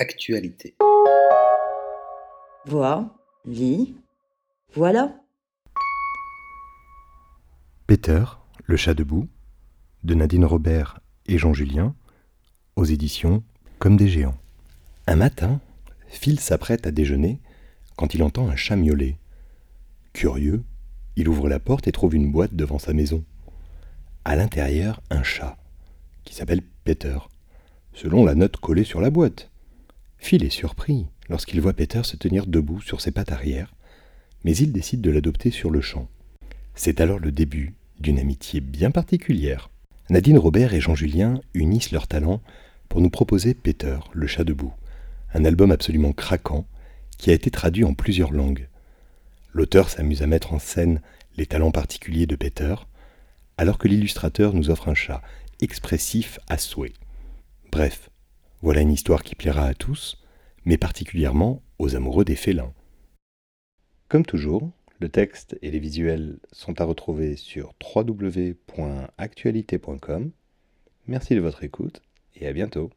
Actualité. Vois, lis, voilà. Peter, le chat debout, de Nadine Robert et Jean Julien, aux éditions Comme des géants. Un matin, Phil s'apprête à déjeuner quand il entend un chat miauler. Curieux, il ouvre la porte et trouve une boîte devant sa maison. À l'intérieur, un chat, qui s'appelle Peter, selon la note collée sur la boîte. Phil est surpris lorsqu'il voit Peter se tenir debout sur ses pattes arrière, mais il décide de l'adopter sur le champ. C'est alors le début d'une amitié bien particulière. Nadine Robert et Jean Julien unissent leurs talents pour nous proposer Peter, le chat debout, un album absolument craquant qui a été traduit en plusieurs langues. L'auteur s'amuse à mettre en scène les talents particuliers de Peter, alors que l'illustrateur nous offre un chat expressif à souhait. Bref, voilà une histoire qui plaira à tous, mais particulièrement aux amoureux des félins. Comme toujours, le texte et les visuels sont à retrouver sur www.actualité.com. Merci de votre écoute et à bientôt.